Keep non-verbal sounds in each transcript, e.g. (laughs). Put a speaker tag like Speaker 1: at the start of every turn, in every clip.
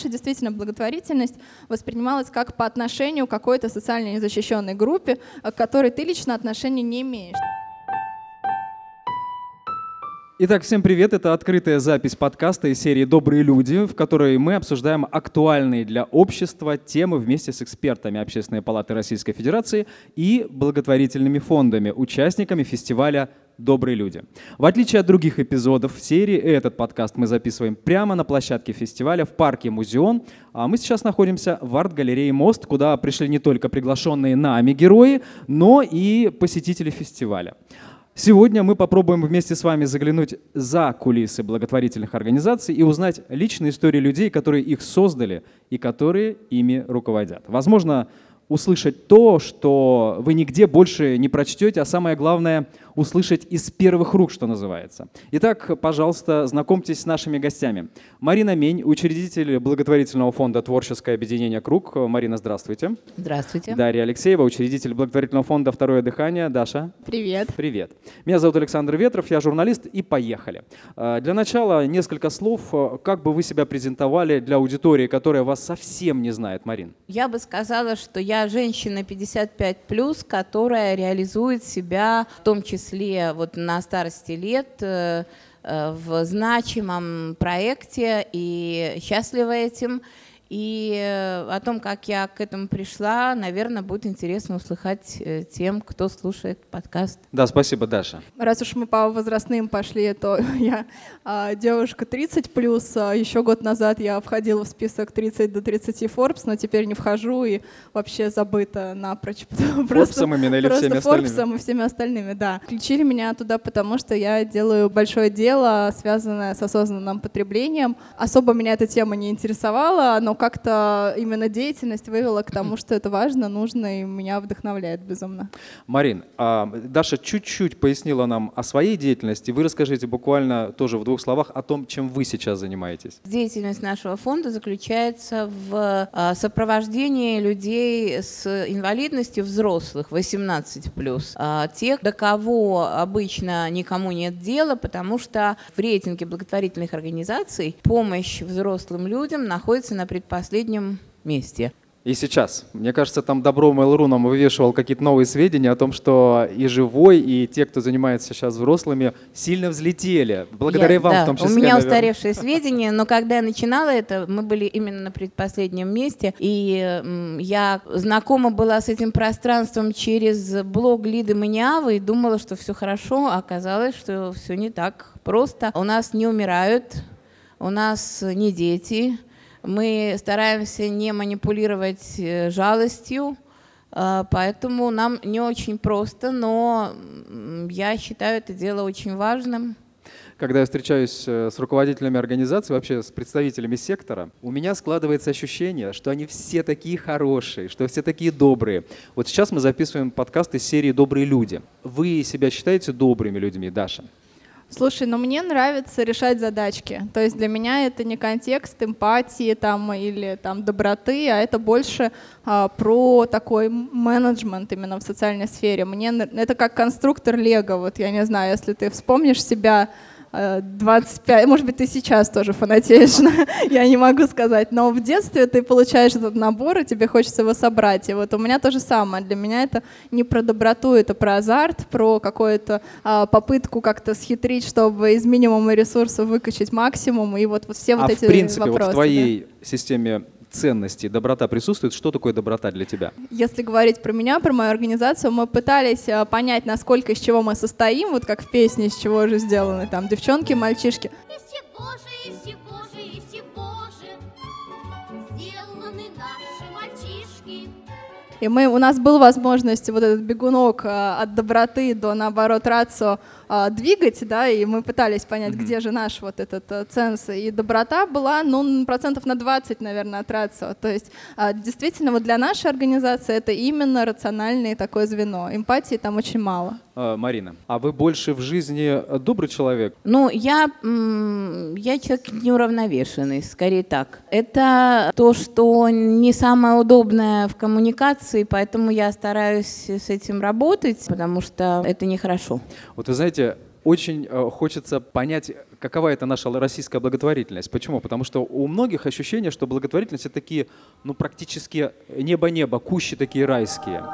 Speaker 1: раньше действительно благотворительность воспринималась как по отношению к какой-то социально незащищенной группе, к которой ты лично отношения не имеешь.
Speaker 2: Итак, всем привет. Это открытая запись подкаста из серии «Добрые люди», в которой мы обсуждаем актуальные для общества темы вместе с экспертами Общественной палаты Российской Федерации и благотворительными фондами, участниками фестиваля «Добрые люди». В отличие от других эпизодов серии, этот подкаст мы записываем прямо на площадке фестиваля в парке «Музеон». А мы сейчас находимся в арт-галерее «Мост», куда пришли не только приглашенные нами герои, но и посетители фестиваля. Сегодня мы попробуем вместе с вами заглянуть за кулисы благотворительных организаций и узнать личные истории людей, которые их создали и которые ими руководят. Возможно, услышать то, что вы нигде больше не прочтете, а самое главное – услышать из первых рук, что называется. Итак, пожалуйста, знакомьтесь с нашими гостями. Марина Мень, учредитель благотворительного фонда «Творческое объединение Круг». Марина, здравствуйте.
Speaker 3: Здравствуйте.
Speaker 2: Дарья Алексеева, учредитель благотворительного фонда «Второе дыхание». Даша.
Speaker 1: Привет.
Speaker 2: Привет. Меня зовут Александр Ветров, я журналист, и поехали. А, для начала несколько слов. Как бы вы себя презентовали для аудитории, которая вас совсем не знает, Марин?
Speaker 3: Я бы сказала, что я женщина 55+, которая реализует себя в том числе числе вот на старости лет э, э, в значимом проекте и счастлива этим. И э, о том, как я к этому пришла, наверное, будет интересно услыхать э, тем, кто слушает подкаст.
Speaker 2: Да, спасибо, Даша.
Speaker 1: Раз уж мы по возрастным пошли, то (laughs) я а, девушка 30 плюс. А еще год назад я входила в список 30 до 30 Forbes, но теперь не вхожу и вообще забыта напрочь. (laughs)
Speaker 2: Форбсом именно или всеми остальными?
Speaker 1: Форбсом и всеми остальными, да. Включили меня туда, потому что я делаю большое дело, связанное с осознанным потреблением. Особо меня эта тема не интересовала, но как-то именно деятельность вывела к тому, что это важно, нужно и меня вдохновляет безумно.
Speaker 2: Марин, а Даша чуть-чуть пояснила нам о своей деятельности. Вы расскажите буквально тоже в двух словах о том, чем вы сейчас занимаетесь.
Speaker 3: Деятельность нашего фонда заключается в а, сопровождении людей с инвалидностью взрослых 18+, а, тех, до кого обычно никому нет дела, потому что в рейтинге благотворительных организаций помощь взрослым людям находится на предпочтении последнем месте.
Speaker 2: И сейчас. Мне кажется, там Добро Mail.ru нам вывешивал какие-то новые сведения о том, что и живой, и те, кто занимается сейчас взрослыми, сильно взлетели. Благодаря
Speaker 3: я,
Speaker 2: вам
Speaker 3: да,
Speaker 2: в том числе,
Speaker 3: У меня
Speaker 2: наверное.
Speaker 3: устаревшие сведения, но когда я начинала это, мы были именно на предпоследнем месте, и я знакома была с этим пространством через блог Лиды Маниавы и думала, что все хорошо, а оказалось, что все не так просто. У нас не умирают, у нас не дети, мы стараемся не манипулировать э, жалостью, э, поэтому нам не очень просто, но я считаю это дело очень важным.
Speaker 2: Когда я встречаюсь э, с руководителями организации, вообще с представителями сектора, у меня складывается ощущение, что они все такие хорошие, что все такие добрые. Вот сейчас мы записываем подкаст из серии «Добрые люди». Вы себя считаете добрыми людьми, Даша?
Speaker 1: Слушай, ну мне нравится решать задачки. То есть для меня это не контекст эмпатии там, или там, доброты, а это больше а, про такой менеджмент именно в социальной сфере. Мне это как конструктор Лего. Вот я не знаю, если ты вспомнишь себя 25, может быть, ты сейчас тоже фанатеешь, (laughs) я не могу сказать, но в детстве ты получаешь этот набор, и тебе хочется его собрать. И вот у меня то же самое. Для меня это не про доброту, это про азарт, про какую-то а, попытку как-то схитрить, чтобы из минимума ресурсов выкачать максимум, и вот, вот все вот
Speaker 2: а
Speaker 1: эти
Speaker 2: в принципе,
Speaker 1: вопросы.
Speaker 2: Вот в твоей да? системе ценностей доброта присутствует? Что такое доброта для тебя?
Speaker 1: Если говорить про меня, про мою организацию, мы пытались э, понять, насколько, из чего мы состоим, вот как в песне, из чего же сделаны там девчонки, мальчишки. Из чего же, из чего же, из чего же сделаны наши мальчишки? И мы, у нас была возможность вот этот бегунок э, от доброты до, наоборот, рацио а, двигать, да, и мы пытались понять, mm-hmm. где же наш вот этот а, ценз. И доброта была, ну, процентов на 20, наверное, от рацио. То есть а, действительно вот для нашей организации это именно рациональное такое звено. Эмпатии там очень мало.
Speaker 2: А, Марина, а вы больше в жизни добрый человек?
Speaker 3: Ну, я, я человек неуравновешенный, скорее так. Это то, что не самое удобное в коммуникации, поэтому я стараюсь с этим работать, потому что это нехорошо.
Speaker 2: Вот вы знаете, очень э, хочется понять, какова это наша российская благотворительность. Почему? Потому что у многих ощущение, что благотворительность это такие, ну, практически небо-небо, кущи такие райские.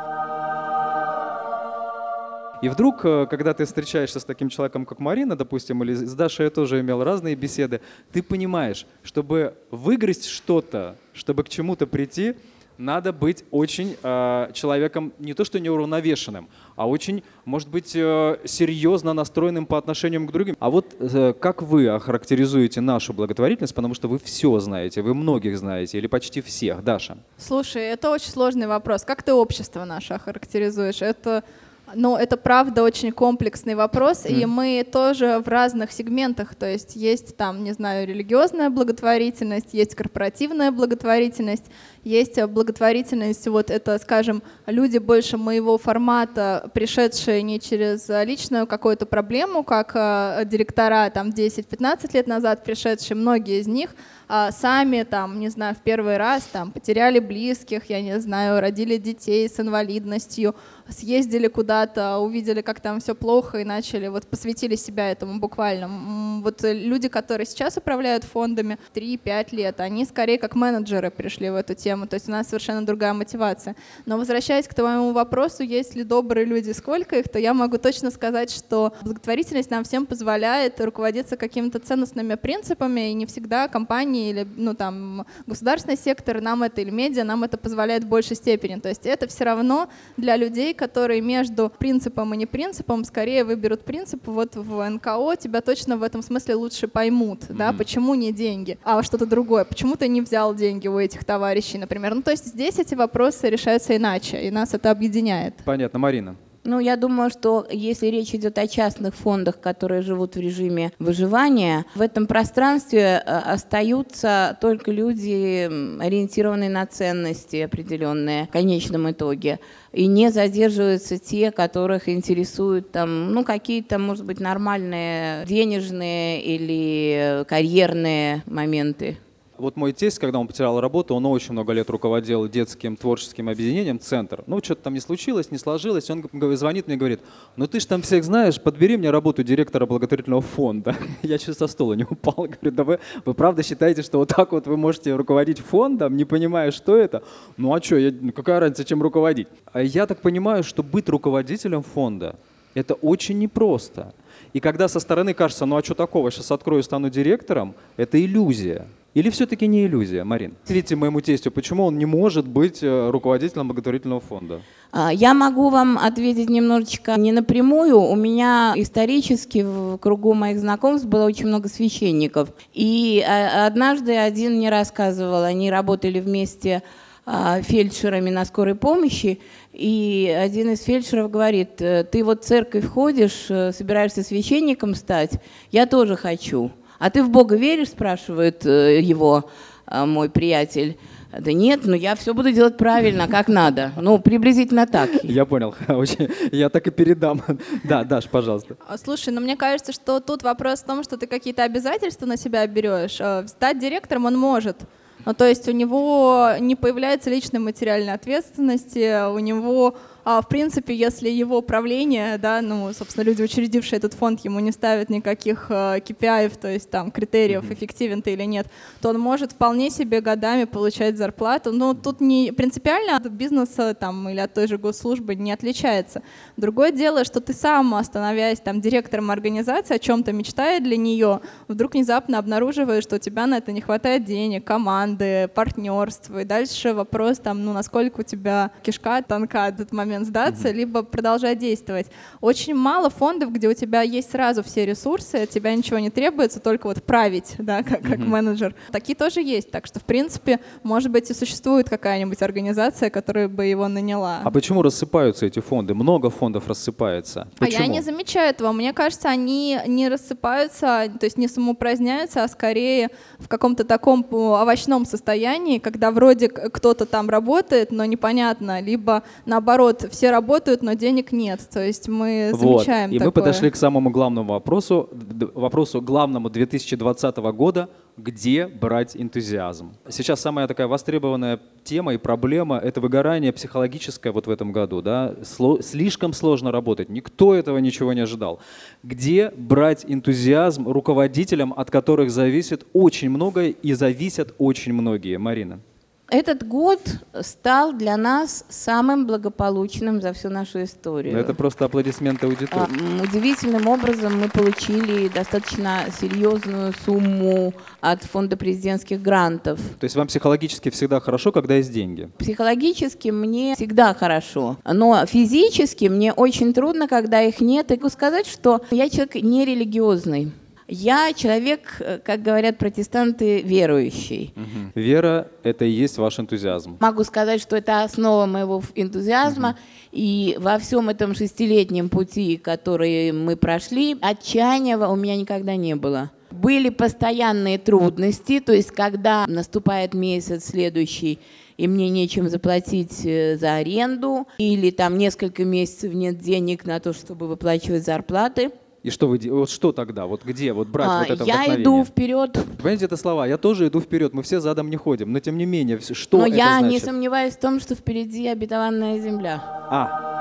Speaker 2: И вдруг, э, когда ты встречаешься с таким человеком, как Марина, допустим, или с Дашей я тоже имел разные беседы, ты понимаешь, чтобы выгрызть что-то, чтобы к чему-то прийти, надо быть очень э, человеком не то что неуравновешенным, а очень, может быть, э, серьезно настроенным по отношению к другим. А вот э, как вы охарактеризуете нашу благотворительность, потому что вы все знаете, вы многих знаете, или почти всех, Даша?
Speaker 1: Слушай, это очень сложный вопрос. Как ты общество наше охарактеризуешь? Это но это правда очень комплексный вопрос, mm. и мы тоже в разных сегментах, то есть есть там, не знаю, религиозная благотворительность, есть корпоративная благотворительность, есть благотворительность, вот это, скажем, люди больше моего формата, пришедшие не через личную какую-то проблему, как э, директора там 10-15 лет назад пришедшие, многие из них э, сами там, не знаю, в первый раз там потеряли близких, я не знаю, родили детей с инвалидностью, съездили куда-то, увидели, как там все плохо и начали, вот посвятили себя этому буквально. Вот люди, которые сейчас управляют фондами 3-5 лет, они скорее как менеджеры пришли в эту тему, то есть у нас совершенно другая мотивация. Но возвращаясь к твоему вопросу, есть ли добрые люди, сколько их, то я могу точно сказать, что благотворительность нам всем позволяет руководиться какими-то ценностными принципами, и не всегда компании или ну, там, государственный сектор нам это или медиа нам это позволяет в большей степени. То есть это все равно для людей, которые между принципом и не принципом скорее выберут принцип. Вот в НКО тебя точно в этом смысле лучше поймут, mm-hmm. да, почему не деньги, а что-то другое. Почему ты не взял деньги у этих товарищей, например. Ну, то есть здесь эти вопросы решаются иначе, и нас это объединяет.
Speaker 2: Понятно, Марина.
Speaker 3: Ну, я думаю, что если речь идет о частных фондах, которые живут в режиме выживания, в этом пространстве э, остаются только люди, ориентированные на ценности определенные в конечном итоге. И не задерживаются те, которых интересуют там, ну, какие-то, может быть, нормальные денежные или карьерные моменты.
Speaker 2: Вот мой тесть, когда он потерял работу, он очень много лет руководил детским творческим объединением «Центр». Ну, что-то там не случилось, не сложилось. Он звонит мне и говорит, ну ты же там всех знаешь, подбери мне работу директора благотворительного фонда. (laughs) Я чуть со стола не упал. (laughs) Говорю, да вы, вы правда считаете, что вот так вот вы можете руководить фондом, не понимая, что это? Ну а что, я, ну, какая разница, чем руководить? А я так понимаю, что быть руководителем фонда – это очень непросто. И когда со стороны кажется, ну а что такого, сейчас открою, стану директором, это иллюзия. Или все-таки не иллюзия, Марин? Видите моему тестю, почему он не может быть э, руководителем благотворительного фонда?
Speaker 3: А, я могу вам ответить немножечко не напрямую. У меня исторически в кругу моих знакомств было очень много священников. И а, однажды один мне рассказывал, они работали вместе фельдшерами на скорой помощи, и один из фельдшеров говорит, «Э, ты вот в церковь ходишь, э, собираешься священником стать, я тоже хочу. А ты в Бога веришь, спрашивает э, его э, мой приятель. Да нет, но я все буду делать правильно, как надо. Ну, приблизительно так.
Speaker 2: Я понял. (laughs) Я так и передам. (laughs) Да, Даш, пожалуйста.
Speaker 1: А, слушай, ну мне кажется, что тут вопрос в том, что ты какие-то обязательства на себя берешь. Э, стать директором он может. Ну, то есть у него не появляется личной материальной ответственности, у него а, в принципе, если его правление, да, ну, собственно, люди, учредившие этот фонд, ему не ставят никаких э, KPI, то есть там критериев, mm-hmm. эффективен ты или нет, то он может вполне себе годами получать зарплату. Но тут не принципиально от бизнеса там, или от той же госслужбы не отличается. Другое дело, что ты сам, становясь там директором организации, о чем-то мечтая для нее, вдруг внезапно обнаруживаешь, что у тебя на это не хватает денег, команды, партнерства. И дальше вопрос, там, ну, насколько у тебя кишка тонка этот момент момент сдаться, mm-hmm. либо продолжать действовать. Очень мало фондов, где у тебя есть сразу все ресурсы, от тебя ничего не требуется, только вот править, да, (laughs) как, как mm-hmm. менеджер. Такие тоже есть. Так что, в принципе, может быть, и существует какая-нибудь организация, которая бы его наняла.
Speaker 2: А почему рассыпаются эти фонды? Много фондов рассыпается. Почему?
Speaker 1: А я не замечаю этого. Мне кажется, они не рассыпаются, то есть не самоупраздняются, а скорее в каком-то таком овощном состоянии, когда вроде кто-то там работает, но непонятно, либо наоборот все работают, но денег нет. То есть мы вот. замечаем
Speaker 2: И
Speaker 1: такое.
Speaker 2: мы подошли к самому главному вопросу, вопросу главному 2020 года где брать энтузиазм. Сейчас самая такая востребованная тема и проблема – это выгорание психологическое вот в этом году. Да? Сло, слишком сложно работать, никто этого ничего не ожидал. Где брать энтузиазм руководителям, от которых зависит очень многое и зависят очень многие? Марина.
Speaker 3: Этот год стал для нас самым благополучным за всю нашу историю.
Speaker 2: Это просто аплодисменты аудитории.
Speaker 3: Удивительным образом мы получили достаточно серьезную сумму от фонда президентских грантов.
Speaker 2: То есть вам психологически всегда хорошо, когда есть деньги?
Speaker 3: Психологически мне всегда хорошо, но физически мне очень трудно, когда их нет. И сказать, что я человек нерелигиозный. Я человек, э, как говорят протестанты, верующий.
Speaker 2: Угу. Вера — это и есть ваш энтузиазм.
Speaker 3: Могу сказать, что это основа моего энтузиазма. Угу. И во всем этом шестилетнем пути, который мы прошли, отчаяния у меня никогда не было. Были постоянные трудности, то есть когда наступает месяц следующий, и мне нечем заплатить э, за аренду, или там несколько месяцев нет денег на то, чтобы выплачивать зарплаты –
Speaker 2: и что вы вот что тогда? Вот где вот брать а, вот это
Speaker 3: Я иду вперед.
Speaker 2: Понимаете, это слова. Я тоже иду вперед. Мы все задом не ходим. Но тем не менее, что
Speaker 3: Но
Speaker 2: это
Speaker 3: я
Speaker 2: значит?
Speaker 3: не сомневаюсь в том, что впереди обетованная земля.
Speaker 2: А.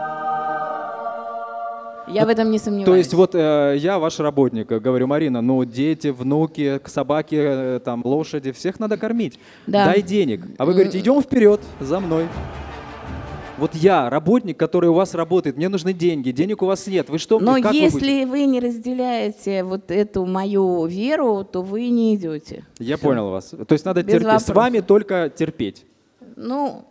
Speaker 3: Я вот, в этом не сомневаюсь.
Speaker 2: То есть вот э, я ваш работник, говорю, Марина, ну дети, внуки, собаки, э, там лошади, всех надо кормить. Да. Дай денег. А вы говорите, идем вперед, за мной. Вот я, работник, который у вас работает, мне нужны деньги, денег у вас нет. Вы что?
Speaker 3: Но
Speaker 2: как
Speaker 3: если вы, вы не разделяете вот эту мою веру, то вы не идете.
Speaker 2: Я Все. понял вас. То есть надо Без терпеть. Вопросов. С вами только терпеть.
Speaker 3: Ну,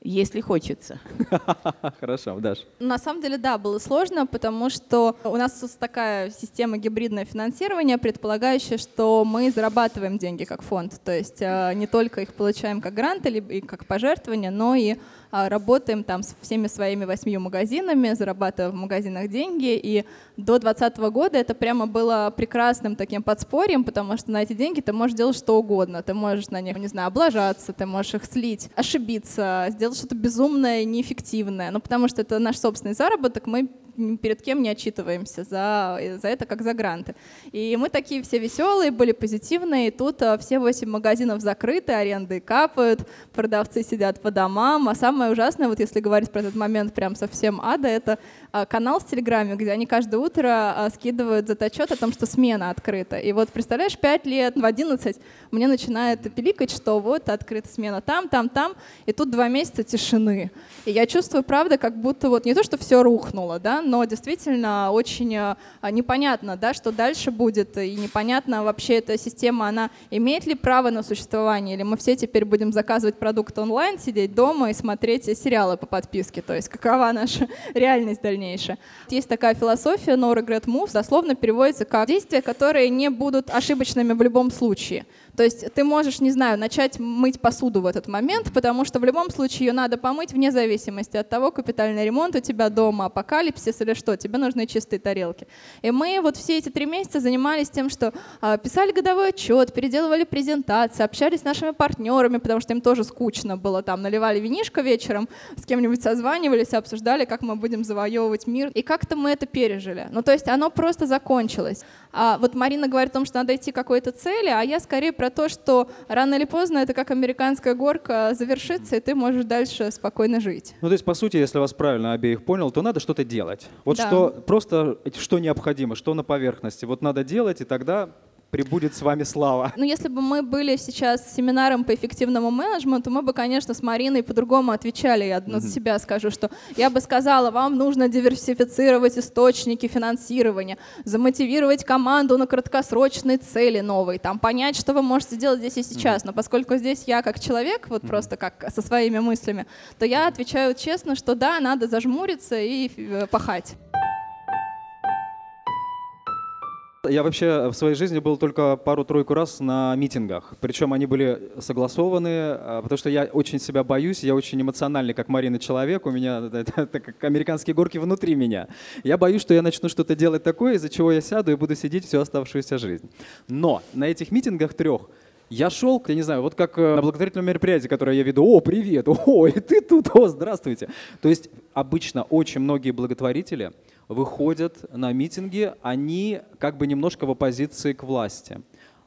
Speaker 3: если хочется. (laughs)
Speaker 2: Хорошо, Даш.
Speaker 1: На самом деле, да, было сложно, потому что у нас такая система гибридное финансирование, предполагающая, что мы зарабатываем деньги как фонд. То есть э, не только их получаем как гранты или как пожертвования, но и работаем там с всеми своими восьмью магазинами, зарабатываем в магазинах деньги. И до 2020 года это прямо было прекрасным таким подспорьем, потому что на эти деньги ты можешь делать что угодно. Ты можешь на них, не знаю, облажаться, ты можешь их слить, ошибиться, сделать что-то безумное, неэффективное. Ну, потому что это наш собственный заработок, мы перед кем не отчитываемся за, за это, как за гранты. И мы такие все веселые, были позитивные, и тут а, все восемь магазинов закрыты, аренды капают, продавцы сидят по домам, а самое ужасное, вот если говорить про этот момент прям совсем ада, это канал в Телеграме, где они каждое утро а, скидывают заточет о том, что смена открыта. И вот, представляешь, 5 лет, в 11 мне начинает пиликать, что вот открыта смена там, там, там, и тут два месяца тишины. И я чувствую, правда, как будто вот не то, что все рухнуло, да, но действительно очень а, непонятно, да, что дальше будет, и непонятно вообще эта система, она имеет ли право на существование, или мы все теперь будем заказывать продукт онлайн, сидеть дома и смотреть сериалы по подписке, то есть какова наша (laughs) реальность дальнейшая. Есть такая философия no regret move, дословно переводится как действия, которые не будут ошибочными в любом случае. То есть ты можешь, не знаю, начать мыть посуду в этот момент, потому что в любом случае ее надо помыть вне зависимости от того, капитальный ремонт у тебя дома, апокалипсис или что, тебе нужны чистые тарелки. И мы вот все эти три месяца занимались тем, что а, писали годовой отчет, переделывали презентации, общались с нашими партнерами, потому что им тоже скучно было там, наливали винишко вечером, с кем-нибудь созванивались, обсуждали, как мы будем завоевывать мир. И как-то мы это пережили. Ну, то есть оно просто закончилось. А вот Марина говорит о том, что надо идти к какой-то цели, а я скорее про то, что рано или поздно это как американская горка завершится, и ты можешь дальше спокойно жить.
Speaker 2: Ну, то есть, по сути, если вас правильно обеих понял, то надо что-то делать. Вот да. что просто, что необходимо, что на поверхности. Вот надо делать, и тогда прибудет с вами слава.
Speaker 1: Ну, если бы мы были сейчас семинаром по эффективному менеджменту, мы бы, конечно, с Мариной по-другому отвечали. Я mm-hmm. за себя скажу, что я бы сказала, вам нужно диверсифицировать источники финансирования, замотивировать команду на краткосрочные цели новые, там, понять, что вы можете сделать здесь и сейчас. Mm-hmm. Но поскольку здесь я как человек, вот mm-hmm. просто как со своими мыслями, то я отвечаю честно, что да, надо зажмуриться и э, пахать.
Speaker 2: Я вообще в своей жизни был только пару-тройку раз на митингах. Причем они были согласованы, а, потому что я очень себя боюсь, я очень эмоциональный, как Марина, человек. У меня (laughs) это, это как американские горки внутри меня. Я боюсь, что я начну что-то делать такое, из-за чего я сяду и буду сидеть всю оставшуюся жизнь. Но на этих митингах трех я шел, я не знаю, вот как э, на благотворительном мероприятии, которое я веду, о, привет, (laughs) о, и ты тут, о, здравствуйте. То есть обычно очень многие благотворители – выходят на митинги, они как бы немножко в оппозиции к власти.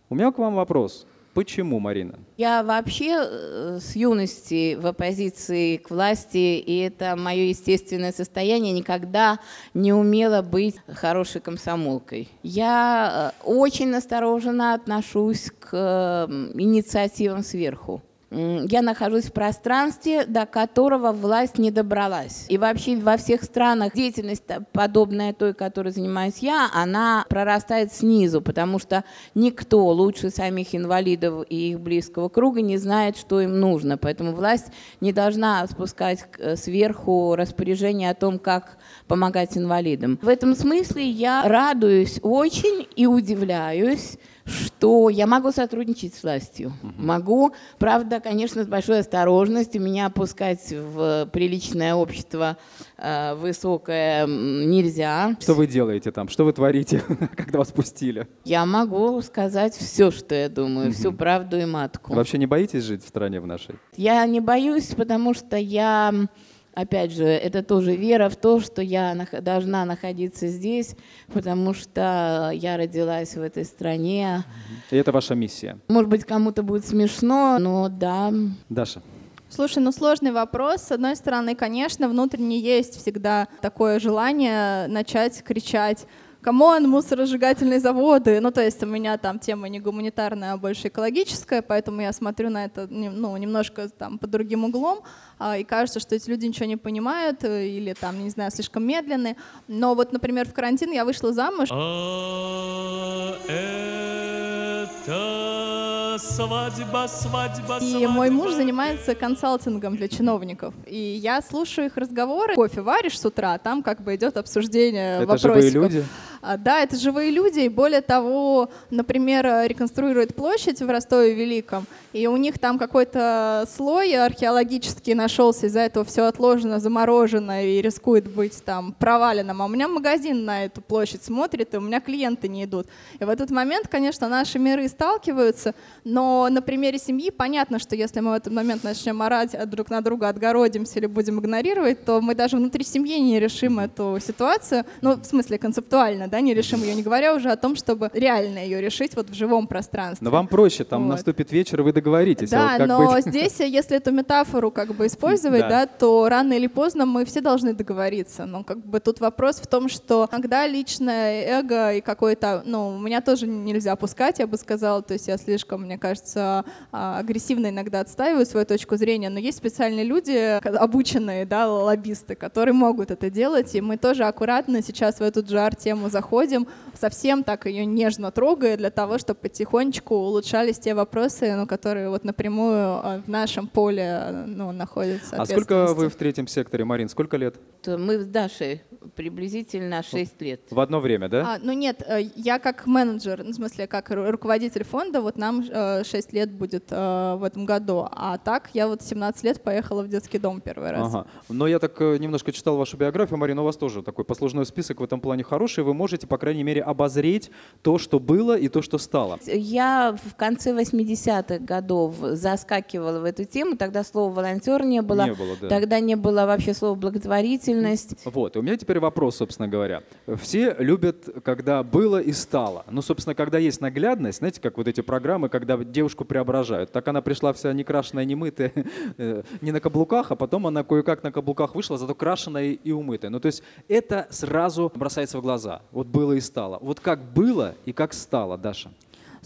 Speaker 2: У меня к вам вопрос. Почему, Марина?
Speaker 3: Я вообще э, с юности в оппозиции к власти, и это мое естественное состояние, никогда не умела быть хорошей комсомолкой. Я э, очень настороженно отношусь к инициативам сверху я нахожусь в пространстве, до которого власть не добралась. И вообще во всех странах деятельность подобная той, которой занимаюсь я, она прорастает снизу, потому что никто лучше самих инвалидов и их близкого круга не знает, что им нужно. Поэтому власть не должна спускать э, сверху распоряжение о том, как помогать инвалидам. В этом смысле я радуюсь очень и удивляюсь, что я могу сотрудничать с властью. Угу. Могу, правда, конечно, с большой осторожностью меня опускать в приличное общество э, высокое нельзя.
Speaker 2: Что вы делаете там? Что вы творите, (laughs) когда вас пустили?
Speaker 3: Я могу сказать все, что я думаю, угу. всю правду и матку.
Speaker 2: вообще не боитесь жить в стране в нашей?
Speaker 3: Я не боюсь, потому что я опять же, это тоже вера в то, что я должна находиться здесь, потому что я родилась в этой стране.
Speaker 2: И это ваша миссия.
Speaker 3: Может быть, кому-то будет смешно, но да.
Speaker 2: Даша.
Speaker 1: Слушай, ну сложный вопрос. С одной стороны, конечно, внутренне есть всегда такое желание начать кричать come on, мусоросжигательные заводы. Ну, то есть у меня там тема не гуманитарная, а больше экологическая, поэтому я смотрю на это ну, немножко там под другим углом, а, и кажется, что эти люди ничего не понимают э, или там, не знаю, слишком медленные. Но вот, например, в карантин я вышла замуж. А это свадьба, свадьба, свадьба. И мой муж занимается консалтингом для чиновников. И я слушаю их разговоры. Кофе варишь с утра, там как бы идет обсуждение
Speaker 2: это
Speaker 1: вопросиков.
Speaker 2: живые люди?
Speaker 1: А, да, это живые люди, и более того, например, реконструируют площадь в Ростове Великом, и у них там какой-то слой археологический нашелся, из-за этого все отложено, заморожено и рискует быть там проваленным. А у меня магазин на эту площадь смотрит, и у меня клиенты не идут. И в этот момент, конечно, наши миры сталкиваются, но на примере семьи понятно, что если мы в этот момент начнем орать друг на друга, отгородимся или будем игнорировать, то мы даже внутри семьи не решим эту ситуацию, ну, в смысле концептуально, да, не решим ее, не говоря уже о том, чтобы реально ее решить вот в живом пространстве.
Speaker 2: Но вам проще, там вот. наступит вечер, вы договоритесь.
Speaker 1: Да,
Speaker 2: а вот
Speaker 1: но
Speaker 2: быть?
Speaker 1: здесь, если эту метафору как бы использовать, да. да, то рано или поздно мы все должны договориться. Но как бы тут вопрос в том, что иногда личное эго и какое-то, ну, меня тоже нельзя опускать, я бы сказала, то есть я слишком, мне кажется, а, агрессивно иногда отстаиваю свою точку зрения, но есть специальные люди, обученные, да, лоббисты, которые могут это делать, и мы тоже аккуратно сейчас в эту джар-тему заходим заходим, совсем так ее нежно трогая для того, чтобы потихонечку улучшались те вопросы, ну, которые вот напрямую а, в нашем поле ну, находятся.
Speaker 2: А сколько вы в третьем секторе, Марин? Сколько лет?
Speaker 3: Мы с Дашей приблизительно 6 лет.
Speaker 2: В одно время, да?
Speaker 1: А, ну нет, э, я как менеджер, ну, в смысле, как руководитель фонда, вот нам 6 э, лет будет э, в этом году. А так я вот 17 лет поехала в детский дом первый раз.
Speaker 2: Ага. Но я так немножко читал вашу биографию, Марина, у вас тоже такой послужной список в этом плане хороший. Вы можете, по крайней мере, обозреть то, что было и то, что стало.
Speaker 3: Я в конце 80-х годов заскакивала в эту тему, тогда слова волонтер не было.
Speaker 2: Не было, да.
Speaker 3: Тогда не было вообще слова благотворительность.
Speaker 2: Вот, и у меня теперь вопрос, собственно говоря. Все любят, когда было и стало. Ну, собственно, когда есть наглядность, знаете, как вот эти программы, когда девушку преображают. Так она пришла вся не крашеная, не мытая, (laughs) э, не на каблуках, а потом она кое-как на каблуках вышла, зато крашеная и умытая. Ну, то есть это сразу бросается в глаза. Вот было и стало. Вот как было и как стало, Даша?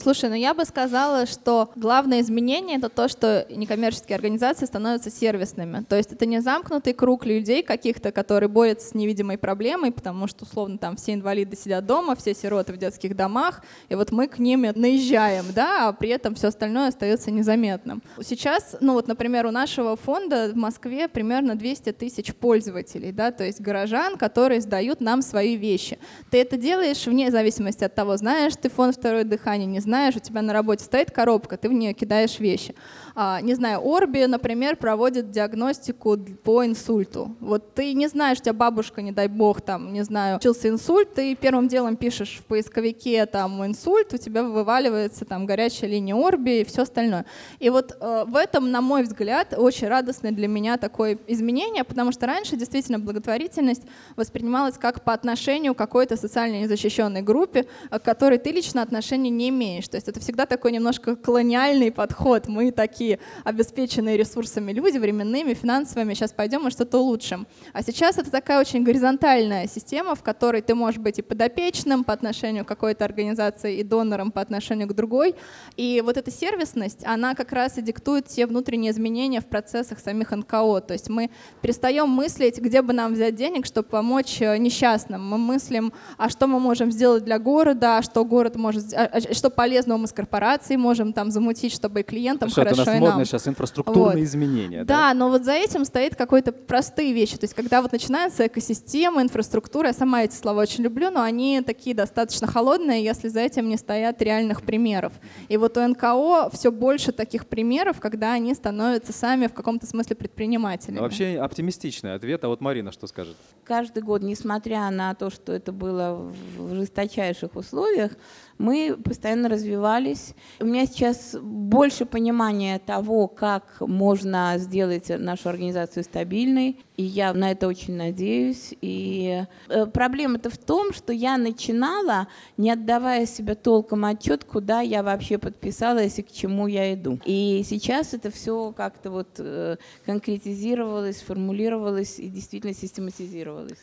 Speaker 1: Слушай, ну я бы сказала, что главное изменение это то, что некоммерческие организации становятся сервисными. То есть это не замкнутый круг людей каких-то, которые борются с невидимой проблемой, потому что, условно, там все инвалиды сидят дома, все сироты в детских домах, и вот мы к ним наезжаем, да, а при этом все остальное остается незаметным. Сейчас, ну вот, например, у нашего фонда в Москве примерно 200 тысяч пользователей, да, то есть горожан, которые сдают нам свои вещи. Ты это делаешь вне зависимости от того, знаешь ты фонд «Второе дыхание», не знаешь, у тебя на работе стоит коробка, ты в нее кидаешь вещи. А, не знаю, Орби, например, проводит диагностику по инсульту. Вот ты не знаешь, у тебя бабушка, не дай бог, там, не знаю, учился инсульт, ты первым делом пишешь в поисковике там инсульт, у тебя вываливается там горячая линия Орби и все остальное. И вот э, в этом, на мой взгляд, очень радостное для меня такое изменение, потому что раньше действительно благотворительность воспринималась как по отношению к какой-то социально незащищенной группе, к которой ты лично отношения не имеешь. То есть это всегда такой немножко колониальный подход. Мы такие обеспеченные ресурсами люди, временными, финансовыми, сейчас пойдем и что-то улучшим. А сейчас это такая очень горизонтальная система, в которой ты можешь быть и подопечным по отношению к какой-то организации, и донором по отношению к другой. И вот эта сервисность, она как раз и диктует те внутренние изменения в процессах самих НКО. То есть мы перестаем мыслить, где бы нам взять денег, чтобы помочь э, несчастным. Мы мыслим, а что мы можем сделать для города, а что город может, а, а, что полезного мы с корпорацией можем там замутить, чтобы и клиентам
Speaker 2: что
Speaker 1: хорошо, и
Speaker 2: модные
Speaker 1: нам.
Speaker 2: сейчас инфраструктурные
Speaker 1: Вот.
Speaker 2: изменения.
Speaker 1: Да, но вот за этим стоит какие-то простые вещи. То есть когда вот начинается экосистема, инфраструктура, я сама эти слова очень люблю, но они такие достаточно холодные, если за этим не стоят реальных примеров. И вот у НКО все больше таких примеров, когда они становятся сами в каком-то смысле предпринимателями.
Speaker 2: Ну, Вообще оптимистичный ответ. А вот Марина что скажет?
Speaker 3: каждый год, несмотря на то, что это было в жесточайших условиях, мы постоянно развивались. У меня сейчас больше понимания того, как можно сделать нашу организацию стабильной, и я на это очень надеюсь. И э, проблема-то в том, что я начинала, не отдавая себе толком отчет, куда я вообще подписалась и к чему я иду. И сейчас это все как-то вот э, конкретизировалось, формулировалось и действительно систематизировалось.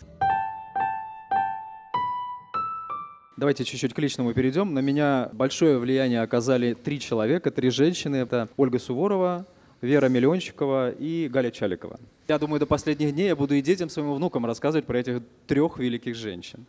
Speaker 2: Давайте чуть-чуть к личному перейдем. На меня большое влияние оказали три человека, три женщины. Это Ольга Суворова, Вера Миллиончикова и Галя Чаликова. Я думаю, до последних дней я буду и детям, своим внукам рассказывать про этих трех великих женщин.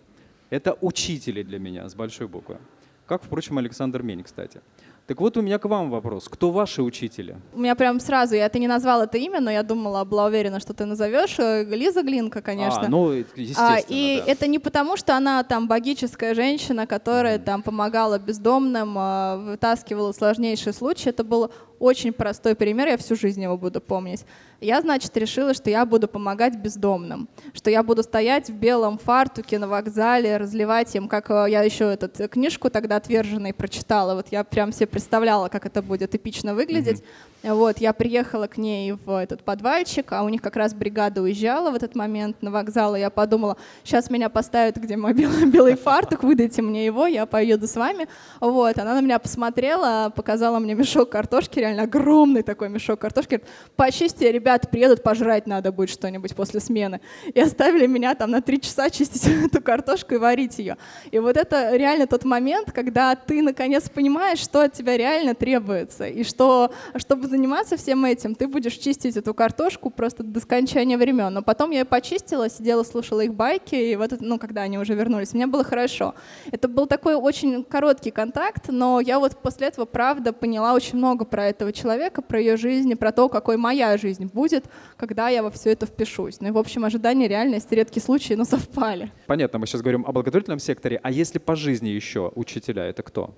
Speaker 2: Это учители для меня с большой буквы. Как, впрочем, Александр Мень, кстати. Так вот у меня к вам вопрос. Кто ваши учители?
Speaker 1: У меня прям сразу, я ты не назвал это имя, но я думала, была уверена, что ты назовешь. Э, Лиза Глинка, конечно.
Speaker 2: А, ну,
Speaker 1: А,
Speaker 2: естественно,
Speaker 1: и
Speaker 2: да.
Speaker 1: это не потому, что она там богическая женщина, которая там помогала бездомным, а, вытаскивала сложнейшие случаи. Это был очень простой пример, я всю жизнь его буду помнить. Я, значит, решила, что я буду помогать бездомным, что я буду стоять в белом фартуке на вокзале, разливать им, как э, я еще этот, э, книжку тогда «Отверженный» прочитала. Вот я прям себе представляла, как это будет эпично выглядеть. Вот, я приехала к ней в этот подвальчик, а у них как раз бригада уезжала в этот момент на вокзал, и я подумала, сейчас меня поставят, где мой белый, (laughs) белый фартук, выдайте мне его, я поеду с вами. Вот, она на меня посмотрела, показала мне мешок картошки, реально огромный такой мешок картошки, говорит, почисти, ребята приедут, пожрать надо будет что-нибудь после смены. И оставили меня там на три часа чистить (laughs) эту картошку и варить ее. И вот это реально тот момент, когда ты наконец понимаешь, что от тебя реально требуется, и что, чтобы заниматься всем этим, ты будешь чистить эту картошку просто до скончания времен. Но потом я ее почистила, сидела, слушала их байки, и вот это, ну, когда они уже вернулись, мне было хорошо. Это был такой очень короткий контакт, но я вот после этого, правда, поняла очень много про этого человека, про ее жизнь, про то, какой моя жизнь будет, когда я во все это впишусь. Ну и, в общем, ожидания реальности, редкие случаи, но (laughs) совпали.
Speaker 2: Понятно, мы сейчас говорим о благотворительном секторе. А если по жизни еще учителя, это кто?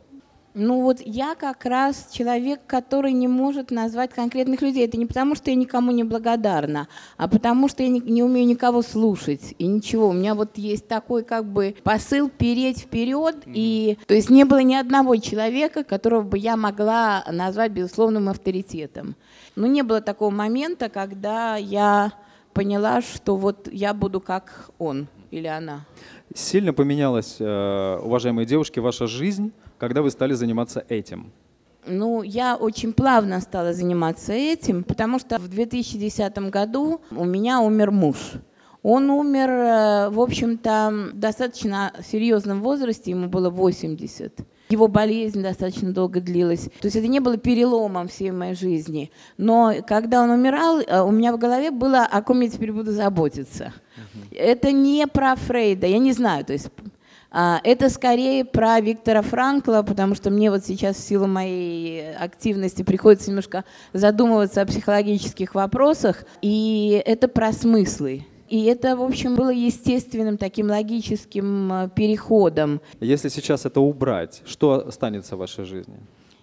Speaker 3: Ну вот я как раз человек, который не может назвать конкретных людей. Это не потому, что я никому не благодарна, а потому что я не, не умею никого слушать и ничего. У меня вот есть такой как бы посыл переть вперед. И, то есть не было ни одного человека, которого бы я могла назвать безусловным авторитетом. Но не было такого момента, когда я поняла, что вот я буду как он или она.
Speaker 2: Сильно поменялась, э, уважаемые девушки, ваша жизнь, когда вы стали заниматься этим?
Speaker 3: Ну, я очень плавно стала заниматься этим, потому что в 2010 году у меня умер муж. Он умер, э, в общем-то, в достаточно серьезном возрасте, ему было 80. Его болезнь достаточно долго длилась. То есть это не было переломом всей моей жизни. Но когда он умирал, э, у меня в голове было, о ком я теперь буду заботиться. Это не про Фрейда, я не знаю. То есть а, это скорее про Виктора Франкла, потому что мне вот сейчас в силу моей активности приходится немножко задумываться о психологических вопросах, и это про смыслы. И это, в общем, было естественным таким логическим э, переходом.
Speaker 2: Если сейчас это убрать, что останется в вашей жизни?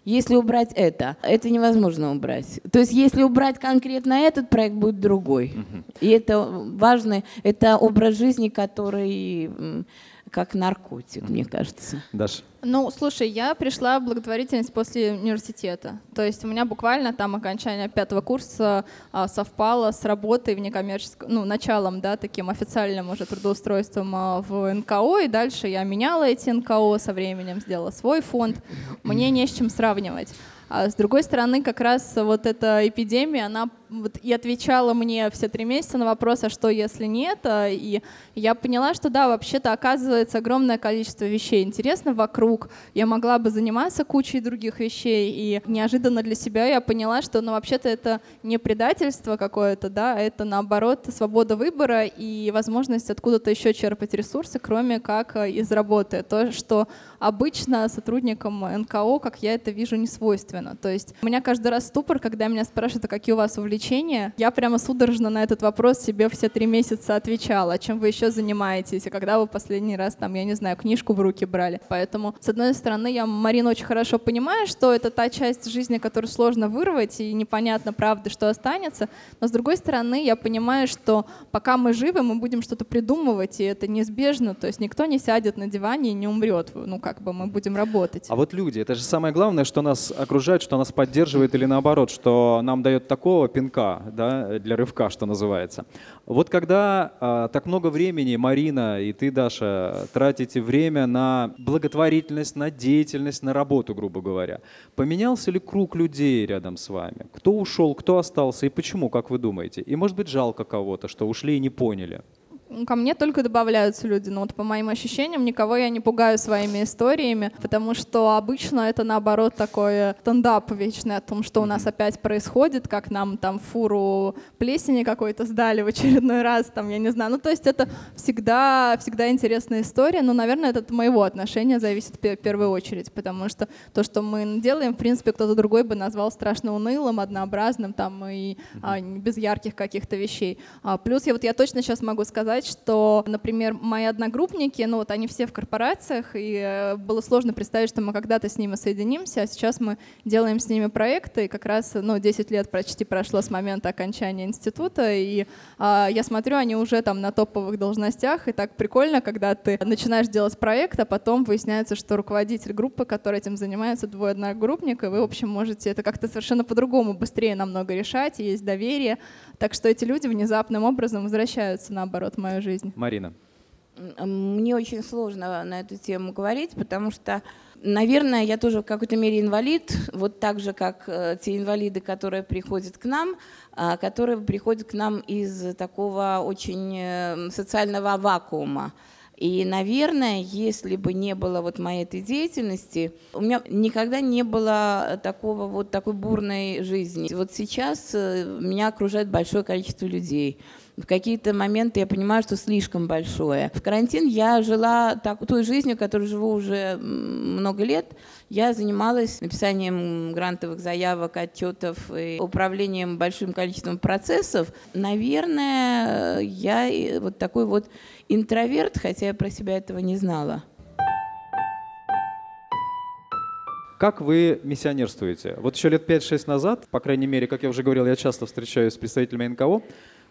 Speaker 3: Если убрать это, это невозможно убрать. То есть если убрать конкретно этот проект, будет другой. И это важно, это образ жизни, который как наркотик, мне кажется.
Speaker 2: Даша.
Speaker 1: Ну, слушай, я пришла в благотворительность после университета. То есть у меня буквально там окончание пятого курса а, совпало с работой в некоммерческом, ну, началом, да, таким официальным уже трудоустройством а, в НКО, и дальше я меняла эти НКО со временем, сделала свой фонд. Мне не с чем сравнивать. А с другой стороны, как раз вот эта эпидемия, она вот и отвечала мне все три месяца на вопрос, а что если нет? А, и я поняла, что да, вообще-то оказывается огромное количество вещей интересно вокруг. Я могла бы заниматься кучей других вещей. И неожиданно для себя я поняла, что ну вообще-то это не предательство какое-то, да, это наоборот свобода выбора и возможность откуда-то еще черпать ресурсы, кроме как а, из работы. То, что обычно сотрудникам НКО, как я это вижу, не свойственно. То есть у меня каждый раз ступор, когда меня спрашивают, а какие у вас увлечения, я прямо судорожно на этот вопрос себе все три месяца отвечала, «А чем вы еще занимаетесь, и когда вы последний раз там, я не знаю, книжку в руки брали. Поэтому, с одной стороны, я Марину очень хорошо понимаю, что это та часть жизни, которую сложно вырвать, и непонятно, правда, что останется. Но, с другой стороны, я понимаю, что пока мы живы, мы будем что-то придумывать, и это неизбежно. То есть никто не сядет на диване и не умрет. Ну, как бы мы будем работать.
Speaker 2: А вот люди, это же самое главное, что нас окружает, что нас поддерживает или наоборот, что нам дает такого пинка да, для рывка, что называется. Вот когда а, так много времени Марина и ты, Даша, тратите время на благотворительность, на деятельность, на работу, грубо говоря, поменялся ли круг людей рядом с вами? Кто ушел, кто остался и почему, как вы думаете? И может быть жалко кого-то, что ушли и не поняли?
Speaker 1: Ко мне только добавляются люди. Но вот по моим ощущениям никого я не пугаю своими историями, потому что обычно это наоборот такой стендап вечный о том, что у нас опять происходит, как нам там фуру плесени какой-то сдали в очередной раз, там, я не знаю. Ну, то есть это всегда, всегда интересная история, но, наверное, это от моего отношения зависит в первую очередь, потому что то, что мы делаем, в принципе, кто-то другой бы назвал страшно унылым, однообразным там и а, без ярких каких-то вещей. А, плюс я вот я точно сейчас могу сказать, сказать, что, например, мои одногруппники, ну вот они все в корпорациях, и э, было сложно представить, что мы когда-то с ними соединимся, а сейчас мы делаем с ними проекты, и как раз, ну, 10 лет почти прошло с момента окончания института, и а, я смотрю, они уже там на топовых должностях, и так прикольно, когда ты начинаешь делать проект, а потом выясняется, что руководитель группы, который этим занимается, двое одногруппников, и вы, в общем, можете это как-то совершенно по-другому, быстрее намного решать, есть доверие, так что эти люди внезапным образом возвращаются, наоборот, в мою жизнь.
Speaker 2: Марина.
Speaker 3: Мне очень сложно на эту тему говорить, потому что, наверное, я тоже в какой-то мере инвалид, вот так же, как э, те инвалиды, которые приходят к нам, э, которые приходят к нам из такого очень э, социального вакуума. И, наверное, если бы не было вот моей этой деятельности, у меня никогда не было такого вот такой бурной жизни. Вот сейчас э, меня окружает большое количество людей. В какие-то моменты я понимаю, что слишком большое. В карантин я жила так, той жизнью, которой живу уже много лет. Я занималась написанием грантовых заявок, отчетов и управлением большим количеством процессов. Наверное, я вот такой вот интроверт, хотя я про себя этого не знала.
Speaker 2: Как вы миссионерствуете? Вот еще лет 5-6 назад, по крайней мере, как я уже говорил, я часто встречаюсь с представителями НКО,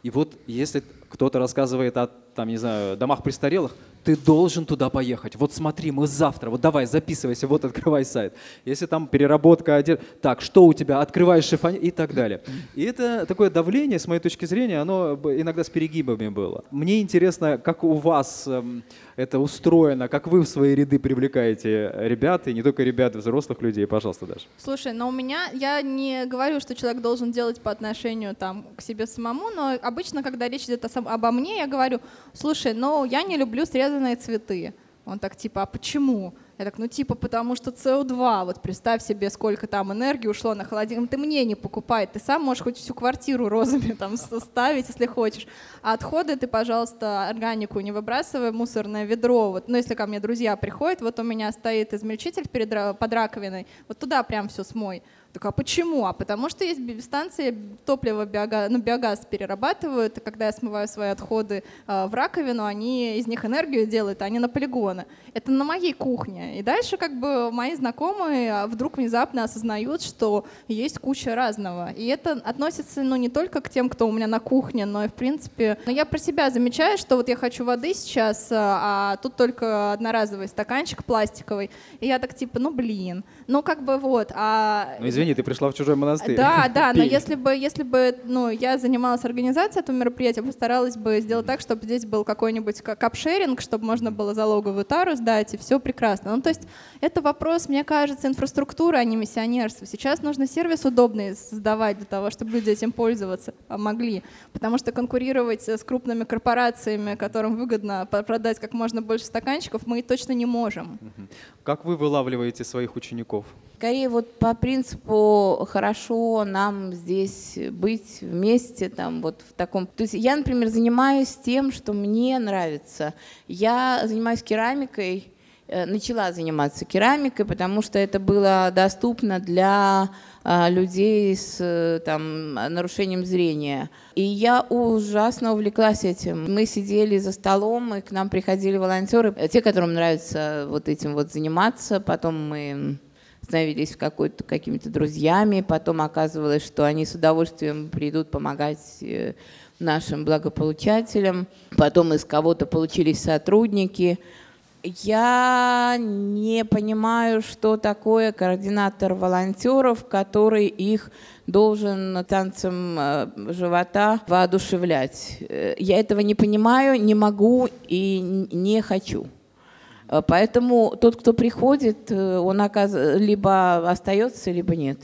Speaker 2: и вот если кто-то рассказывает о, там, не знаю, домах престарелых, ты должен туда поехать. Вот смотри, мы завтра, вот давай, записывайся, вот открывай сайт. Если там переработка одежды, так, что у тебя, открываешь шифонер и так далее. И это такое давление, с моей точки зрения, оно иногда с перегибами было. Мне интересно, как у вас эм, это устроено, как вы в свои ряды привлекаете ребят, и не только ребят, взрослых людей. Пожалуйста, Даша.
Speaker 1: Слушай, но у меня, я не говорю, что человек должен делать по отношению там, к себе самому, но обычно, когда речь идет о, обо мне, я говорю, слушай, но я не люблю срезанные цветы. Он так типа, а почему? Я так, ну типа, потому что СО2, вот представь себе, сколько там энергии ушло на холодильник. Ты мне не покупай, ты сам можешь хоть всю квартиру розами там (laughs) ставить, если хочешь. А отходы ты, пожалуйста, органику не выбрасывай мусорное ведро. Вот, ну если ко мне друзья приходят, вот у меня стоит измельчитель перед, под раковиной, вот туда прям все смой. Так а почему? А потому что есть станции топлива биогаз, ну, биогаз перерабатывают, и когда я смываю свои отходы э, в раковину, они из них энергию делают, а не на полигоны. Это на моей кухне. И дальше как бы мои знакомые а, вдруг внезапно осознают, что есть куча разного. И это относится ну, не только к тем, кто у меня на кухне, но и в принципе... Но я про себя замечаю, что вот я хочу воды сейчас, а, а тут только одноразовый стаканчик пластиковый. И я так типа, ну блин, ну как бы вот. А...
Speaker 2: Ну извини, ты пришла в чужой монастырь.
Speaker 1: Да, (laughs) да, но если бы, если бы ну, я занималась организацией этого мероприятия, постаралась бы сделать так, чтобы здесь был какой-нибудь капшеринг, чтобы можно было залоговую тару сдать, и все прекрасно. Ну, то есть это вопрос, мне кажется, инфраструктуры, а не миссионерства. Сейчас нужно сервис удобный создавать для того, чтобы люди этим пользоваться могли. Потому что конкурировать с крупными корпорациями, которым выгодно продать как можно больше стаканчиков, мы точно не можем.
Speaker 2: Как вы вылавливаете своих учеников?
Speaker 3: Скорее вот по принципу хорошо нам здесь быть вместе, там вот в таком. То есть я, например, занимаюсь тем, что мне нравится. Я занимаюсь керамикой, э, начала заниматься керамикой, потому что это было доступно для а, людей с э, там, нарушением зрения. И я ужасно увлеклась этим. Мы сидели за столом, и к нам приходили волонтеры, те, которым нравится вот этим вот заниматься. Потом мы становились какими-то друзьями, потом оказывалось, что они с удовольствием придут помогать э, нашим благополучателям, потом из кого-то получились сотрудники. Я не понимаю, что такое координатор волонтеров, который их должен танцем э, живота воодушевлять. Э, я этого не понимаю, не могу и не хочу. Э, поэтому тот, кто приходит, э, он оказ... либо остается, либо нет.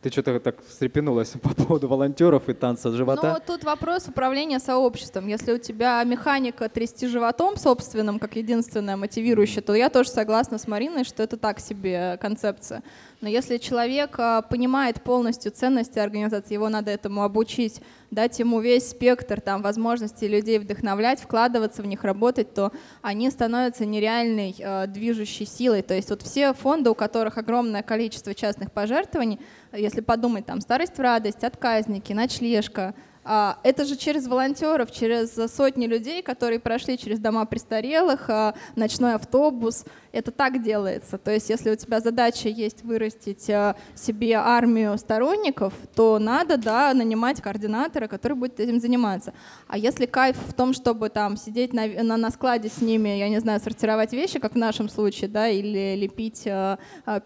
Speaker 2: Ты что-то так встрепенулась (laughs) по поводу волонтеров и танца живота?
Speaker 1: Ну, тут вопрос управления сообществом. Если у тебя механика трясти животом собственным, как единственная мотивирующая, то я тоже согласна с Мариной, что это так себе концепция. Но если человек а, понимает полностью ценности организации, его надо этому обучить, дать ему весь спектр там, возможностей людей вдохновлять, вкладываться в них, работать, то они становятся нереальной э, движущей силой. То есть вот все фонды, у которых огромное количество частных пожертвований, если подумать, там «Старость в радость», «Отказники», «Ночлежка», а, это же через волонтеров, через сотни людей, которые прошли через дома престарелых, а, ночной автобус. Это так делается. То есть если у тебя задача есть вырастить а, себе армию сторонников, то надо да, нанимать координатора, который будет этим заниматься. А если кайф в том, чтобы там сидеть на, на, на складе с ними, я не знаю, сортировать вещи, как в нашем случае, да, или лепить э,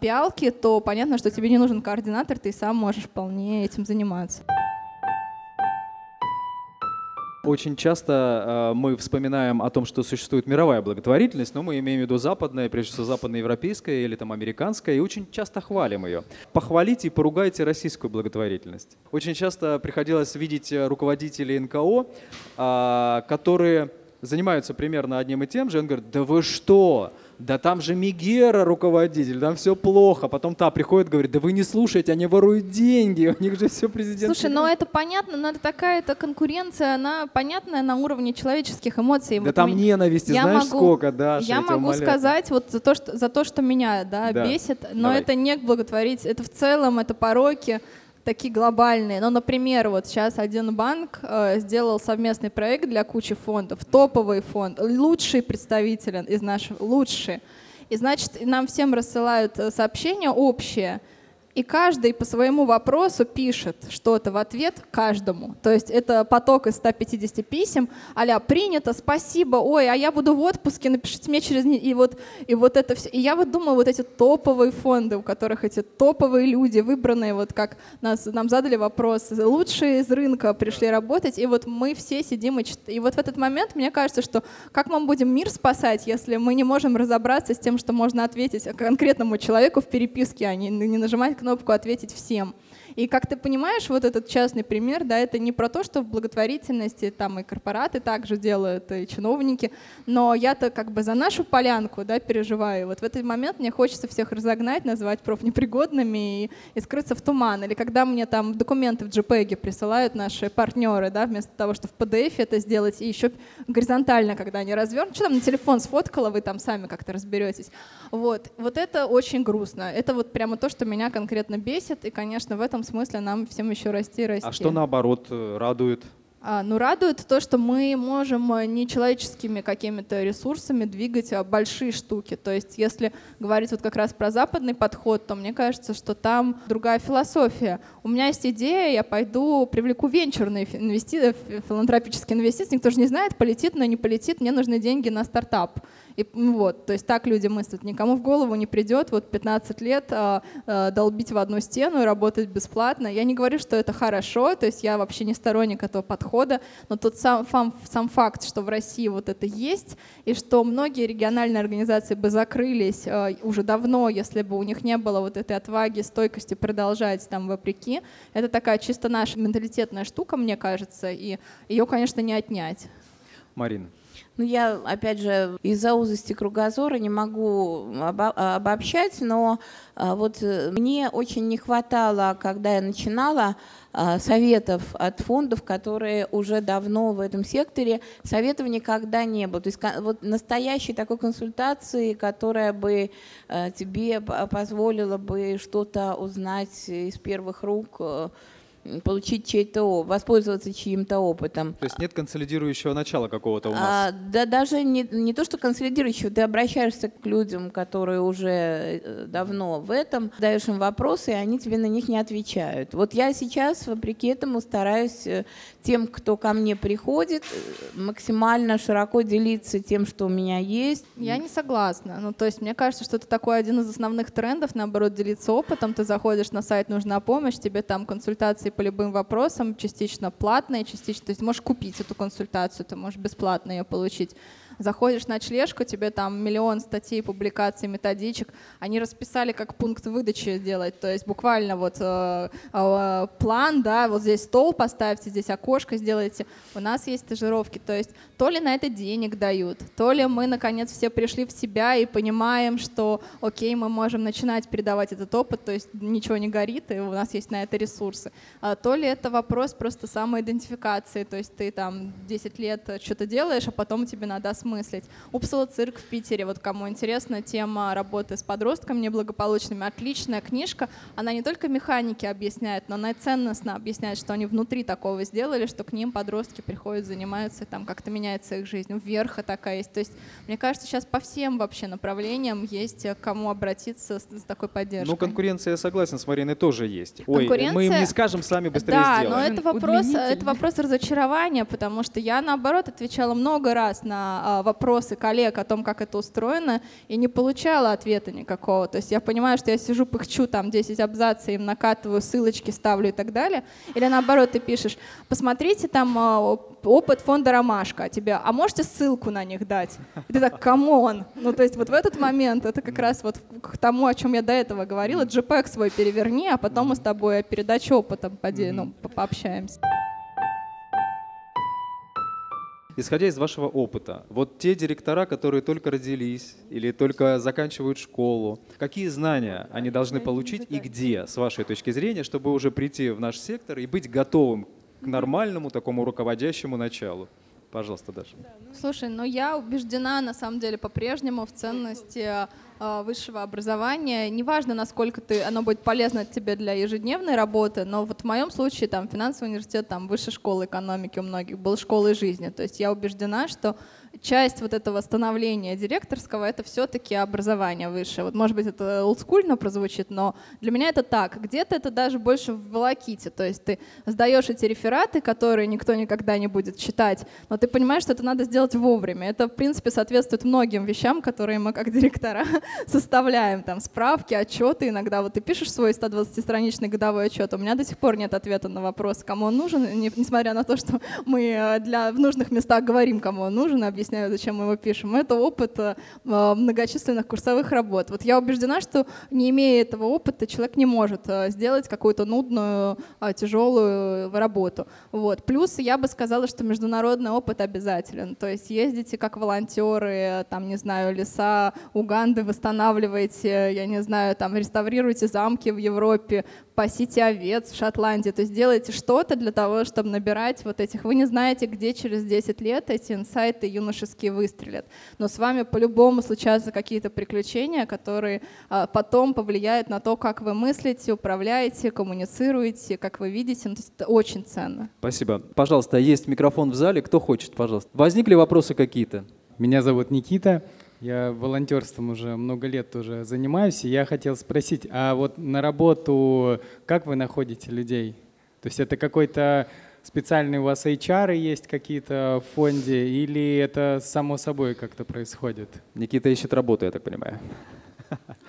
Speaker 1: пиалки, то понятно, что тебе не нужен координатор, ты сам можешь вполне этим заниматься.
Speaker 2: Очень часто э, мы вспоминаем о том, что существует мировая благотворительность, но мы имеем в виду западная, прежде всего западноевропейская или там американская, и очень часто хвалим ее. Похвалите и поругайте российскую благотворительность. Очень часто приходилось видеть руководителей НКО, э, которые занимаются примерно одним и тем же, он говорит, да вы что, да там же Мигера руководитель, там все плохо. Потом та приходит, говорит, да вы не слушайте, они воруют деньги, у них же все президент.
Speaker 1: Слушай, ну это понятно, но это такая-то конкуренция, она понятная на уровне человеческих эмоций.
Speaker 2: Да вот там меня... ненависти, я знаешь могу, сколько, да?
Speaker 1: Я, я могу умоляю. сказать вот за то, что, за то, что меня да, да. бесит, но Давай. это не благотворить, это в целом, это пороки такие глобальные. Ну, например, вот сейчас один банк э, сделал совместный проект для кучи фондов, топовый фонд, лучший представитель из наших, лучший. И значит, нам всем рассылают э, сообщения общие – и каждый по своему вопросу пишет что-то в ответ каждому. То есть это поток из 150 писем, а принято, спасибо, ой, а я буду в отпуске, напишите мне через... И вот, и вот это все. И я вот думаю, вот эти топовые фонды, у которых эти топовые люди, выбранные, вот как нас, нам задали вопрос, лучшие из рынка пришли работать, и вот мы все сидим и читаем. И вот в этот момент мне кажется, что как мы будем мир спасать, если мы не можем разобраться с тем, что можно ответить конкретному человеку в переписке, а не, не нажимать кнопку «Ответить всем». И как ты понимаешь, вот этот частный пример, да, это не про то, что в благотворительности там и корпораты также делают, и чиновники, но я-то как бы за нашу полянку, да, переживаю. Вот в этот момент мне хочется всех разогнать, назвать профнепригодными и, и скрыться в туман. Или когда мне там документы в JPEG присылают наши партнеры, да, вместо того, чтобы в PDF это сделать, и еще горизонтально, когда они развернут, что там на телефон сфоткала, вы там сами как-то разберетесь. Вот, вот это очень грустно. Это вот прямо то, что меня конкретно бесит, и, конечно, в этом смысле нам всем еще расти и расти.
Speaker 2: А что наоборот э, радует?
Speaker 1: А, ну, радует то, что мы можем э, нечеловеческими какими-то ресурсами двигать а, большие штуки. То есть, если говорить вот как раз про западный подход, то мне кажется, что там другая философия. У меня есть идея, я пойду привлеку венчурные инвести... филантропические инвестиции. Никто же не знает, полетит, но не полетит, мне нужны деньги на стартап. И вот, то есть так люди мыслят. Никому в голову не придет вот 15 лет а, а, долбить в одну стену и работать бесплатно. Я не говорю, что это хорошо, то есть я вообще не сторонник этого подхода, но тот сам, фам, сам факт, что в России вот это есть, и что многие региональные организации бы закрылись а, уже давно, если бы у них не было вот этой отваги, стойкости продолжать там вопреки, это такая чисто наша менталитетная штука, мне кажется, и ее, конечно, не отнять.
Speaker 2: Марина.
Speaker 3: Ну, я, опять же, из-за узости кругозора не могу обо- обобщать, но а, вот э, мне очень не хватало, когда я начинала, а, советов от фондов, которые уже давно в этом секторе. Советов никогда не было. То есть вот настоящей такой консультации, которая бы а, тебе позволила бы что-то узнать из первых рук, э, получить чей-то, воспользоваться чьим-то опытом.
Speaker 2: То есть нет консолидирующего начала какого-то у нас? А,
Speaker 3: да даже не, не то, что консолидирующего, ты обращаешься к людям, которые уже э, давно в этом, даешь им вопросы, и они тебе на них не отвечают. Вот я сейчас, вопреки этому, стараюсь э, тем, кто ко мне приходит, э, максимально широко делиться тем, что у меня есть.
Speaker 1: Я не согласна. Ну, то есть мне кажется, что это такой один из основных трендов, наоборот, делиться опытом. Ты заходишь на сайт «Нужна помощь», тебе там консультации по любым вопросам, частично платные, частично, то есть можешь купить эту консультацию, ты можешь бесплатно ее получить. Заходишь на члешку, тебе там миллион статей, публикаций, методичек. Они расписали, как пункт выдачи делать. То есть буквально вот э, э, план, да, вот здесь стол поставьте, здесь окошко сделайте. У нас есть стажировки. То есть то ли на это денег дают, то ли мы, наконец, все пришли в себя и понимаем, что, окей, мы можем начинать передавать этот опыт, то есть ничего не горит, и у нас есть на это ресурсы. А то ли это вопрос просто самоидентификации, то есть ты там 10 лет что-то делаешь, а потом тебе надо осмыслить осмыслить. Упсала цирк в Питере, вот кому интересно, тема работы с подростками неблагополучными. Отличная книжка. Она не только механики объясняет, но она и ценностно объясняет, что они внутри такого сделали, что к ним подростки приходят, занимаются, там как-то меняется их жизнь. Вверха такая есть. То есть, мне кажется, сейчас по всем вообще направлениям есть к кому обратиться с, с такой поддержкой.
Speaker 2: Ну, конкуренция, я согласен, с Мариной тоже есть. Ой, мы им не скажем, сами быстрее
Speaker 1: да,
Speaker 2: сделаем.
Speaker 1: Да, но это вопрос, это вопрос разочарования, потому что я, наоборот, отвечала много раз на а, вопросы коллег о том, как это устроено, и не получала ответа никакого. То есть я понимаю, что я сижу, пыхчу там 10 абзацев, им накатываю, ссылочки ставлю и так далее. Или наоборот, ты пишешь, посмотрите там а, опыт фонда «Ромашка» а тебе, а можете ссылку на них дать? И ты так, come on! Ну, то есть вот в этот момент, это как раз вот к тому, о чем я до этого говорила, JPEG свой переверни, а потом мы с тобой о передаче опыта ну, пообщаемся.
Speaker 2: Исходя из вашего опыта, вот те директора, которые только родились или только заканчивают школу, какие знания они должны получить и где, с вашей точки зрения, чтобы уже прийти в наш сектор и быть готовым к нормальному такому руководящему началу? Пожалуйста, Даша.
Speaker 1: Слушай, ну я убеждена на самом деле по-прежнему в ценности высшего образования. Неважно, насколько ты, оно будет полезно тебе для ежедневной работы, но вот в моем случае там финансовый университет, там высшая школа экономики у многих был школой жизни. То есть я убеждена, что часть вот этого становления директорского — это все-таки образование высшее. Вот, может быть, это олдскульно прозвучит, но для меня это так. Где-то это даже больше в волоките. То есть ты сдаешь эти рефераты, которые никто никогда не будет читать, но ты понимаешь, что это надо сделать вовремя. Это, в принципе, соответствует многим вещам, которые мы как директора (laughs) составляем там справки, отчеты иногда. Вот ты пишешь свой 120-страничный годовой отчет, у меня до сих пор нет ответа на вопрос, кому он нужен, несмотря на то, что мы э, для, в нужных местах говорим, кому он нужен, объясняю, зачем мы его пишем. Это опыт э, многочисленных курсовых работ. Вот я убеждена, что не имея этого опыта, человек не может сделать какую-то нудную, тяжелую работу. Вот. Плюс я бы сказала, что международный опыт обязателен. То есть ездите как волонтеры, там, не знаю, леса Уганды восстанавливаете, я не знаю, там, реставрируете замки в Европе, пасите овец в Шотландии. То есть делаете что-то для того, чтобы набирать вот этих. Вы не знаете, где через 10 лет эти инсайты юношеские выстрелят. Но с вами по-любому случаются какие-то приключения, которые а, потом повлияют на то, как вы мыслите, управляете, коммуницируете, как вы видите. Ну, то есть это очень ценно.
Speaker 2: Спасибо. Пожалуйста, есть микрофон в зале. Кто хочет, пожалуйста. Возникли вопросы какие-то?
Speaker 4: Меня зовут Никита. Я волонтерством уже много лет тоже занимаюсь, и я хотел спросить, а вот на работу как вы находите людей? То есть это какой-то специальный у вас HR есть какие-то в фонде, или это само собой как-то происходит?
Speaker 2: Никита ищет работу, я так понимаю.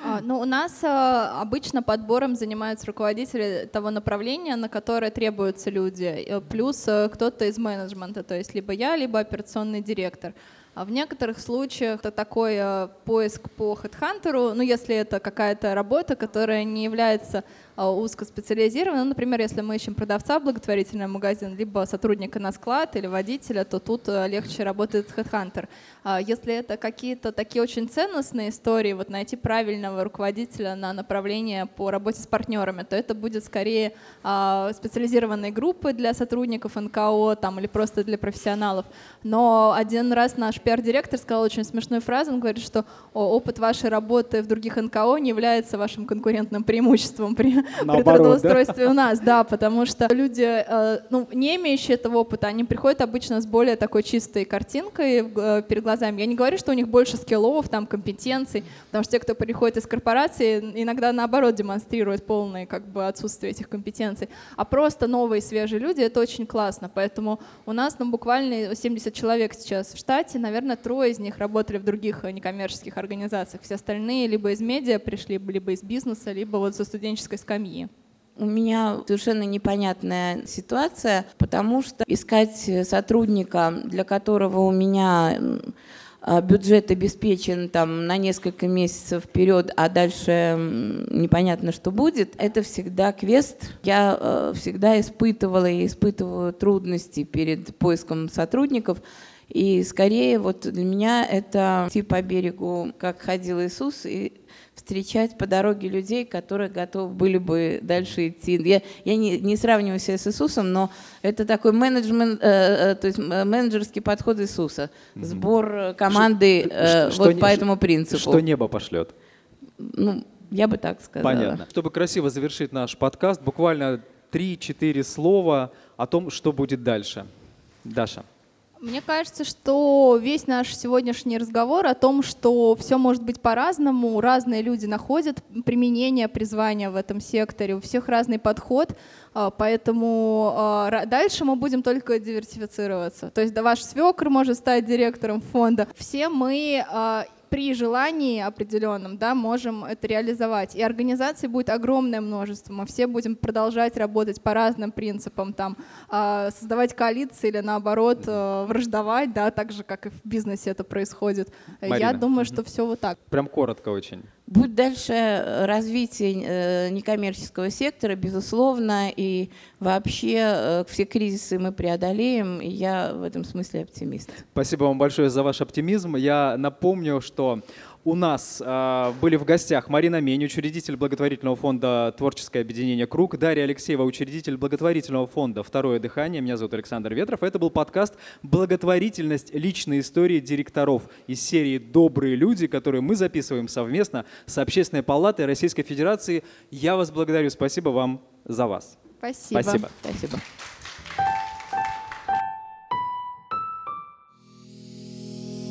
Speaker 1: А, ну, у нас а, обычно подбором занимаются руководители того направления, на которое требуются люди, э, плюс э, кто-то из менеджмента, то есть либо я, либо операционный директор. А в некоторых случаях это такой э, поиск по HeadHunter, ну, если это какая-то работа, которая не является а, узкоспециализированно. Ну, например, если мы ищем продавца в благотворительный магазин, либо сотрудника на склад или водителя, то тут э, легче работает HeadHunter. А если это какие-то такие очень ценностные истории, вот найти правильного руководителя на направление по работе с партнерами, то это будет скорее а, специализированные группы для сотрудников НКО там, или просто для профессионалов. Но один раз наш пиар-директор сказал очень смешную фразу, он говорит, что опыт вашей работы в других НКО не является вашим конкурентным преимуществом при (laughs) Наоборот, при трудоустройстве да? у нас, да, потому что люди, э, ну, не имеющие этого опыта, они приходят обычно с более такой чистой картинкой э, перед глазами. Я не говорю, что у них больше скиллов, там, компетенций, потому что те, кто приходит из корпорации, иногда наоборот демонстрируют полное как бы отсутствие этих компетенций, а просто новые свежие люди, это очень классно, поэтому у нас, ну, буквально 70 человек сейчас в штате, наверное, трое из них работали в других э, некоммерческих организациях, все остальные либо из медиа пришли, либо из бизнеса, либо вот со студенческой скамьи скамьи.
Speaker 3: У меня совершенно непонятная ситуация, потому что искать сотрудника, для которого у меня а, бюджет обеспечен там на несколько месяцев вперед, а дальше непонятно, что будет, это всегда квест. Я э, всегда испытывала и испытываю трудности перед поиском сотрудников. И скорее вот для меня это идти по берегу, как ходил Иисус, и встречать по дороге людей, которые готовы были бы дальше идти. Я, я не, не сравниваю себя с Иисусом, но это такой менеджмент, э, э, то есть э, менеджерский подход Иисуса, сбор команды э, что, вот что, по этому принципу.
Speaker 2: Что небо пошлет?
Speaker 3: Ну, я бы так сказала.
Speaker 2: Понятно. Чтобы красиво завершить наш подкаст, буквально 3-4 слова о том, что будет дальше. Даша.
Speaker 1: Мне кажется, что весь наш сегодняшний разговор о том, что все может быть по-разному, разные люди находят применение, призвание в этом секторе, у всех разный подход, а, поэтому а, дальше мы будем только диверсифицироваться. То есть да, ваш свекр может стать директором фонда. Все мы а, при желании определенном, да, можем это реализовать. И организаций будет огромное множество. Мы все будем продолжать работать по разным принципам, там, э, создавать коалиции или наоборот э, враждовать, да, так же, как и в бизнесе это происходит. Марина. Я думаю, что все вот так.
Speaker 2: Прям коротко очень.
Speaker 3: Будет дальше э, развитие э, некоммерческого сектора, безусловно, и вообще э, все кризисы мы преодолеем, и я в этом смысле оптимист.
Speaker 2: Спасибо вам большое за ваш оптимизм. Я напомню, что у нас э, были в гостях Марина Мень, учредитель благотворительного фонда «Творческое объединение Круг», Дарья Алексеева, учредитель благотворительного фонда «Второе дыхание». Меня зовут Александр Ветров. Это был подкаст «Благотворительность. Личные истории директоров» из серии «Добрые люди», которые мы записываем совместно с Общественной палатой Российской Федерации. Я вас благодарю. Спасибо вам за вас.
Speaker 1: Спасибо.
Speaker 2: Спасибо.
Speaker 3: Спасибо.